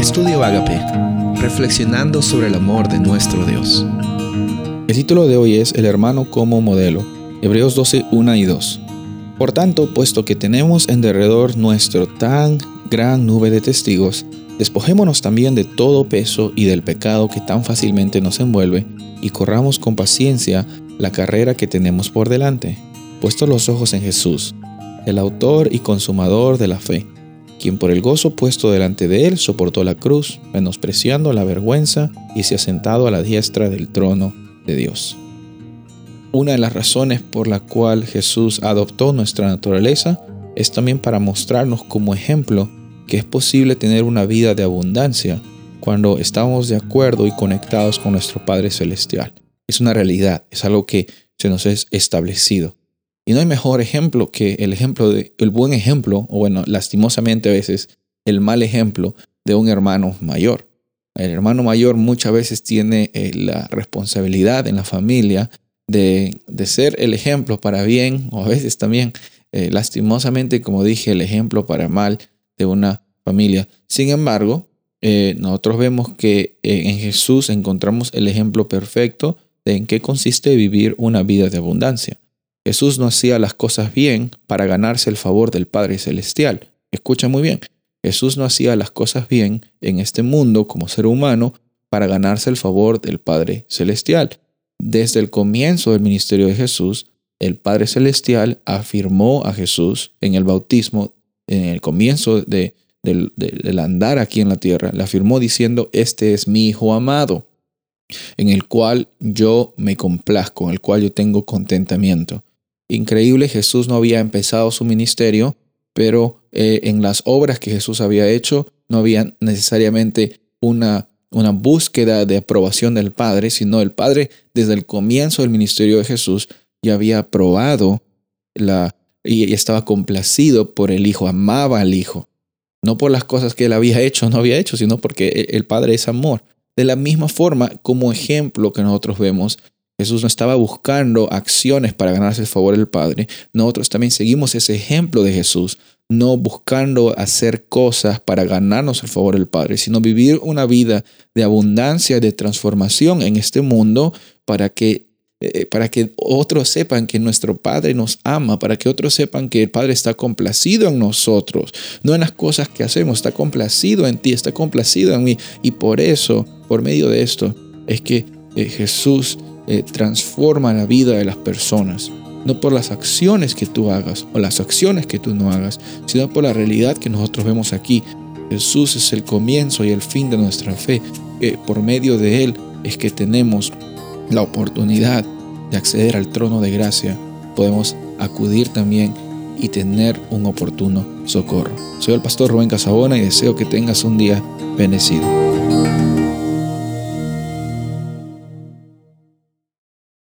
Estudio Agape, reflexionando sobre el amor de nuestro Dios. El título de hoy es El hermano como modelo, Hebreos 12, 1 y 2. Por tanto, puesto que tenemos en derredor nuestro tan gran nube de testigos, despojémonos también de todo peso y del pecado que tan fácilmente nos envuelve, y corramos con paciencia la carrera que tenemos por delante, puestos los ojos en Jesús, el autor y consumador de la fe, quien por el gozo puesto delante de él soportó la cruz, menospreciando la vergüenza, y se ha sentado a la diestra del trono de Dios. Una de las razones por la cual Jesús adoptó nuestra naturaleza es también para mostrarnos como ejemplo que es posible tener una vida de abundancia cuando estamos de acuerdo y conectados con nuestro Padre Celestial. Es una realidad, es algo que se nos es establecido. Y no hay mejor ejemplo que el ejemplo de, el buen ejemplo, o bueno, lastimosamente a veces, el mal ejemplo de un hermano mayor. El hermano mayor muchas veces tiene eh, la responsabilidad en la familia de, ser el ejemplo para bien, o a veces también, eh, lastimosamente, como dije, el ejemplo para mal de una familia. Sin embargo, eh, nosotros vemos que en Jesús encontramos el ejemplo perfecto de en qué consiste vivir una vida de abundancia. Jesús no hacía las cosas bien para ganarse el favor del Padre Celestial. Escucha muy bien, Jesús no hacía las cosas bien en este mundo como ser humano para ganarse el favor del Padre Celestial. Desde el comienzo del ministerio de Jesús, el Padre Celestial afirmó a Jesús en el bautismo, en el comienzo de, del andar aquí en la tierra, le afirmó diciendo, este es mi Hijo amado, en el cual yo me complazco, en el cual yo tengo contentamiento. Increíble, Jesús no había empezado su ministerio, pero eh, en las obras que Jesús había hecho no había necesariamente una, una búsqueda de aprobación del Padre, sino el Padre desde el comienzo del ministerio de Jesús ya había aprobado la, y estaba complacido por el Hijo, amaba al Hijo. No por las cosas que él había hecho o no había hecho, sino porque el Padre es amor. De la misma forma, como ejemplo que nosotros vemos Jesús no estaba buscando acciones para ganarse el favor del Padre. Nosotros también seguimos ese ejemplo de Jesús, no buscando hacer cosas para ganarnos el favor del Padre, sino vivir una vida de abundancia, de transformación en este mundo para que eh, para que otros sepan que nuestro Padre nos ama, para que otros sepan que el Padre está complacido en nosotros, no en las cosas que hacemos, está complacido en ti, está complacido en mí. Y por eso, por medio de esto, es que eh, Jesús eh, transforma la vida de las personas. No por las acciones que tú hagas o las acciones que tú no hagas, sino por la realidad que nosotros vemos aquí. Jesús es el comienzo y el fin de nuestra fe. por medio de Él es que tenemos la oportunidad de acceder al trono de gracia. Podemos acudir también y tener un oportuno socorro. Soy el pastor Rubén Casabona y deseo que tengas un día bendecido.